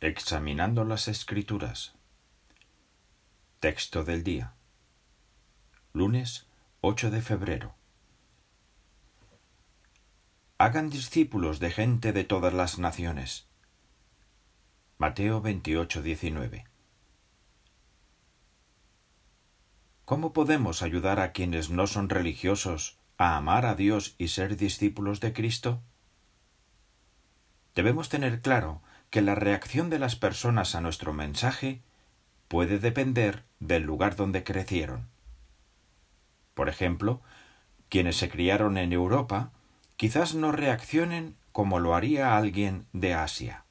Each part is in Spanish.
Examinando las Escrituras. Texto del día. Lunes 8 de febrero. Hagan discípulos de gente de todas las naciones. Mateo 28, 19. ¿Cómo podemos ayudar a quienes no son religiosos a amar a Dios y ser discípulos de Cristo? Debemos tener claro que la reacción de las personas a nuestro mensaje puede depender del lugar donde crecieron. Por ejemplo, quienes se criaron en Europa quizás no reaccionen como lo haría alguien de Asia.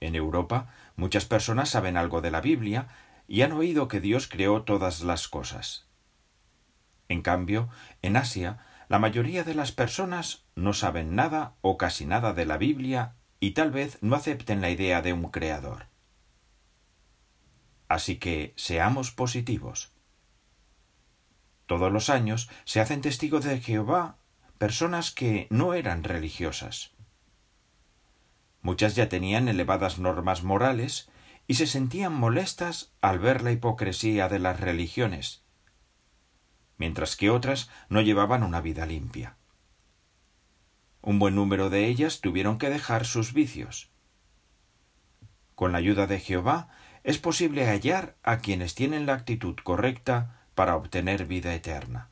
En Europa muchas personas saben algo de la Biblia y han oído que Dios creó todas las cosas. En cambio, en Asia, la mayoría de las personas no saben nada o casi nada de la Biblia y tal vez no acepten la idea de un creador. Así que seamos positivos. Todos los años se hacen testigos de Jehová personas que no eran religiosas. Muchas ya tenían elevadas normas morales y se sentían molestas al ver la hipocresía de las religiones, mientras que otras no llevaban una vida limpia. Un buen número de ellas tuvieron que dejar sus vicios. Con la ayuda de Jehová es posible hallar a quienes tienen la actitud correcta para obtener vida eterna.